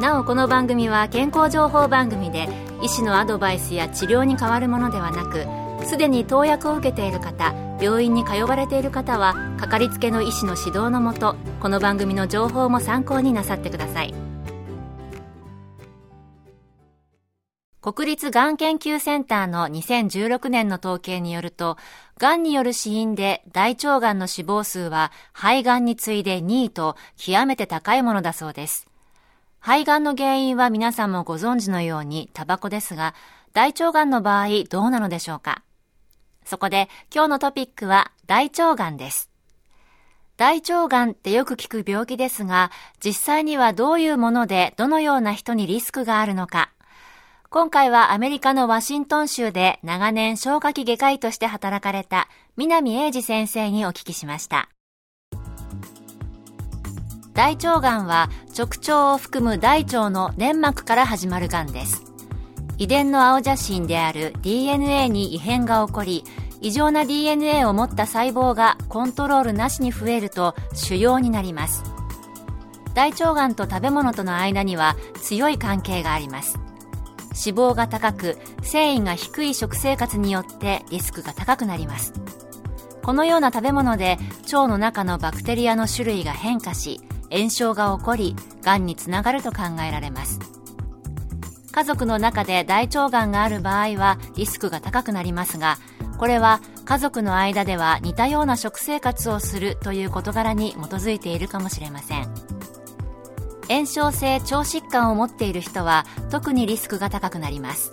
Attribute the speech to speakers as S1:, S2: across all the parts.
S1: なおこの番組は健康情報番組で医師のアドバイスや治療に変わるものではなくすでに投薬を受けている方病院に通われている方はかかりつけの医師の指導のもとこの番組の情報も参考になさってください国立がん研究センターの2016年の統計によると、がんによる死因で大腸がんの死亡数は肺がんに次いで2位と極めて高いものだそうです。肺がんの原因は皆さんもご存知のようにタバコですが、大腸がんの場合どうなのでしょうか？そこで今日のトピックは大腸がんです。大腸がんってよく聞く病気ですが、実際にはどういうものでどのような人にリスクがあるのか、今回はアメリカのワシントン州で長年消化器外科医として働かれた南英二先生にお聞きしました。大腸がんは直腸を含む大腸の粘膜から始まるがんです。遺伝の青写真である DNA に異変が起こり、異常な DNA を持った細胞がコントロールなしに増えると腫瘍になります。大腸がんと食べ物との間には強い関係があります。脂肪が高く、繊維が低い食生活によってリスクが高くなります。このような食べ物で腸の中のバクテリアの種類が変化し、炎症が起こり、がんにつながると考えられます。家族の中で大腸がんがある場合はリスクが高くなりますが、これは家族の間では似たような食生活をするという事柄に基づいているかもしれません。炎症性腸疾患を持っている人は特にリスクが高くなります。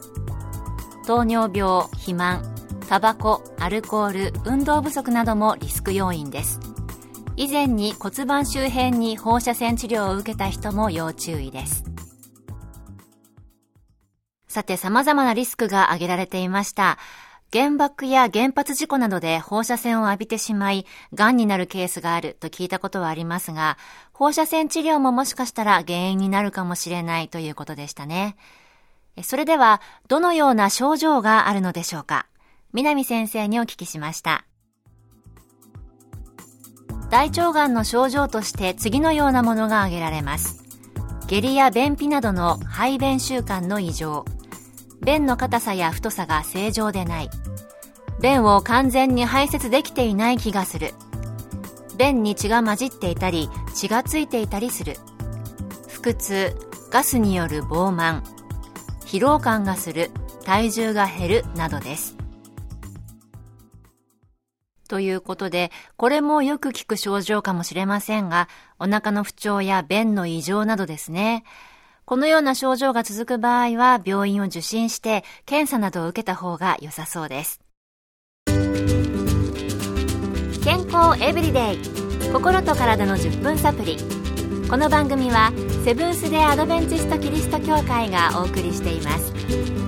S1: 糖尿病、肥満、タバコ、アルコール、運動不足などもリスク要因です。以前に骨盤周辺に放射線治療を受けた人も要注意です。さて様々なリスクが挙げられていました。原爆や原発事故などで放射線を浴びてしまい、癌になるケースがあると聞いたことはありますが、放射線治療ももしかしたら原因になるかもしれないということでしたね。それでは、どのような症状があるのでしょうか南先生にお聞きしました。大腸がんの症状として次のようなものが挙げられます。下痢や便秘などの排便習慣の異常。便の硬さや太さが正常でない。便を完全に排泄できていない気がする。便に血が混じっていたり、血がついていたりする。腹痛、ガスによる膨満、疲労感がする、体重が減るなどです。ということで、これもよく聞く症状かもしれませんが、お腹の不調や便の異常などですね。このような症状が続く場合は、病院を受診して検査などを受けた方が良さそうです。健康エブリデイ心と体の10分サプリこの番組はセブンス・デ・アドベンチスト・キリスト教会がお送りしています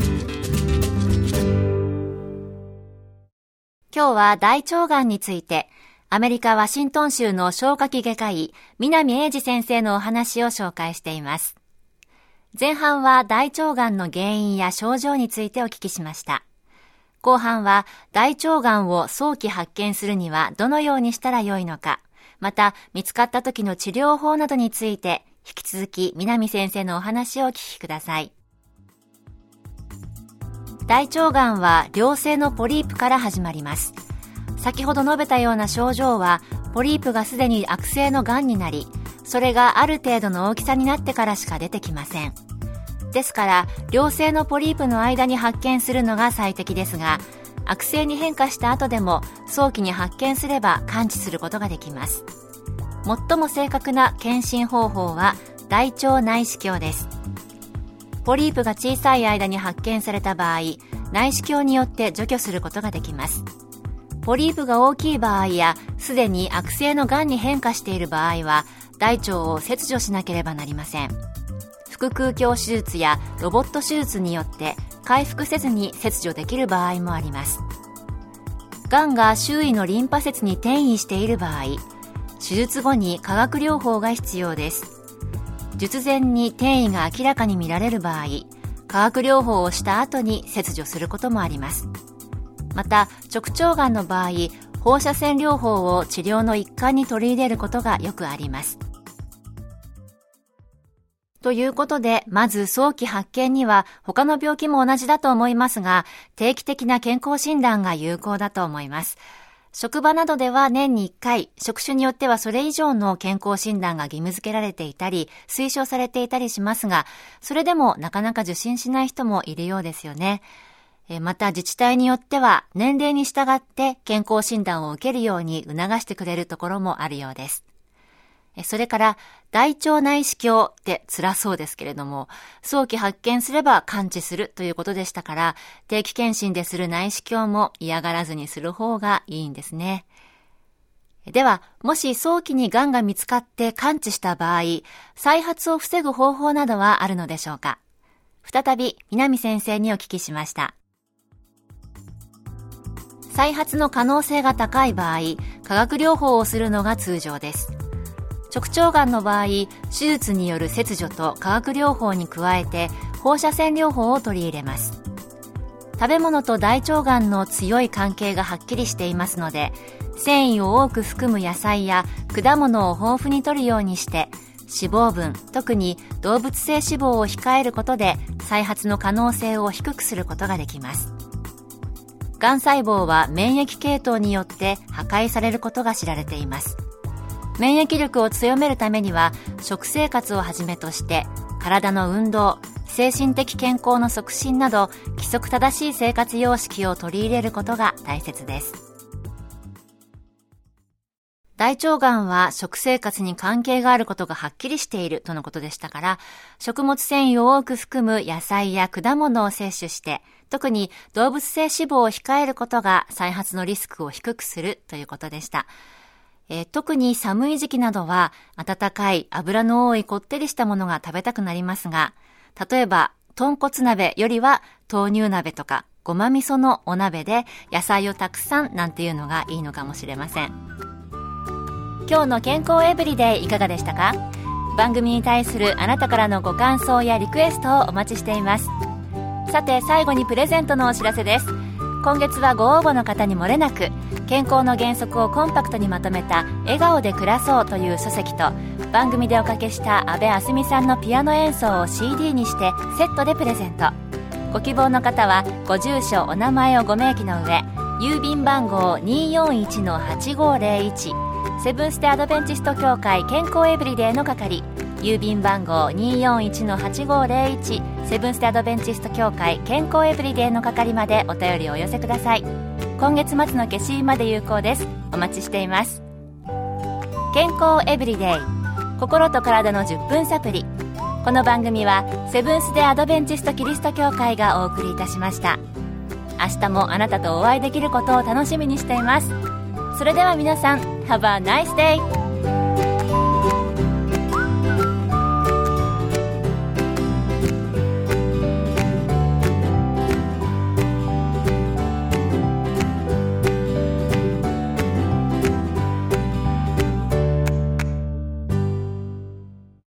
S1: 今日は大腸がんについてアメリカ・ワシントン州の消化器外科医南英二先生のお話を紹介しています前半は大腸がんの原因や症状についてお聞きしました後半は大腸がんを早期発見するにはどのようにしたらよいのか、また見つかった時の治療法などについて引き続き南先生のお話をお聞きください。大腸がんは良性のポリープから始まります。先ほど述べたような症状はポリープがすでに悪性のがんになり、それがある程度の大きさになってからしか出てきません。ですから、良性のポリープの間に発見するのが最適ですが、悪性に変化した後でも早期に発見すれば完治することができます。最も正確な検診方法は大腸内視鏡です。ポリープが小さい間に発見された場合、内視鏡によって除去することができます。ポリープが大きい場合や、すでに悪性の癌に変化している場合は、大腸を切除しなければなりません。腹腔鏡手術やロボット手術によって回復せずに切除できる場合もありますがんが周囲のリンパ節に転移している場合手術後に化学療法が必要です術前に転移が明らかに見られる場合化学療法をした後に切除することもありますまた直腸がんの場合放射線療法を治療の一環に取り入れることがよくありますということで、まず早期発見には他の病気も同じだと思いますが、定期的な健康診断が有効だと思います。職場などでは年に1回、職種によってはそれ以上の健康診断が義務付けられていたり、推奨されていたりしますが、それでもなかなか受診しない人もいるようですよね。また自治体によっては年齢に従って健康診断を受けるように促してくれるところもあるようです。それから、大腸内視鏡って辛そうですけれども、早期発見すれば完治するということでしたから、定期検診でする内視鏡も嫌がらずにする方がいいんですね。では、もし早期に癌が見つかって完治した場合、再発を防ぐ方法などはあるのでしょうか？再び、南先生にお聞きしました。再発の可能性が高い場合、化学療法をするのが通常です。直腸がんの場合手術による切除と化学療法に加えて放射線療法を取り入れます。食べ物と大腸がんの強い関係がはっきりしていますので繊維を多く含む野菜や果物を豊富に摂るようにして脂肪分特に動物性脂肪を控えることで再発の可能性を低くすることができます。がん細胞は免疫系統によって破壊されることが知られています。免疫力を強めるためには食生活をはじめとして体の運動精神的健康の促進など規則正しい生活様式を取り入れることが大切です大腸がんは食生活に関係があることがはっきりしているとのことでしたから、食物繊維を多く含む野菜や果物を摂取して、特に動物性脂肪を控えることが再発のリスクを低くするということでした。えー、特に寒い時期などは温かい油の多いこってりしたものが食べたくなりますが、例えば豚骨鍋よりは豆乳鍋とかごま味噌のお鍋で野菜をたくさんなんていうのがいいのかもしれません。今日の健康エブリデイいかがでしたか？番組に対するあなたからのご感想やリクエストをお待ちしています。さて最後にプレゼントのお知らせです。今月はご応募の方にもれなく健康の原則をコンパクトにまとめた「笑顔で暮らそう」という書籍と番組でおかけした阿部あすみさんのピアノ演奏を CD にしてセットでプレゼント。ご希望の方はご住所お名前をご明記の上郵便番号241-8501セブンステアドベンチスト協会健康エブリデイの係。郵便番号241-8501セブンステアドベンチスト協会健康エブリデイの係までお便りをお寄せください。今月末の消印まで有効です。お待ちしています。健康エブリデイ心と体の10分サプリ。この番組はセブンス・デ・アドベンチスト・キリスト教会がお送りいたしました。明日もあなたとお会いできることを楽しみにしています。それでは皆さん Have a nice day!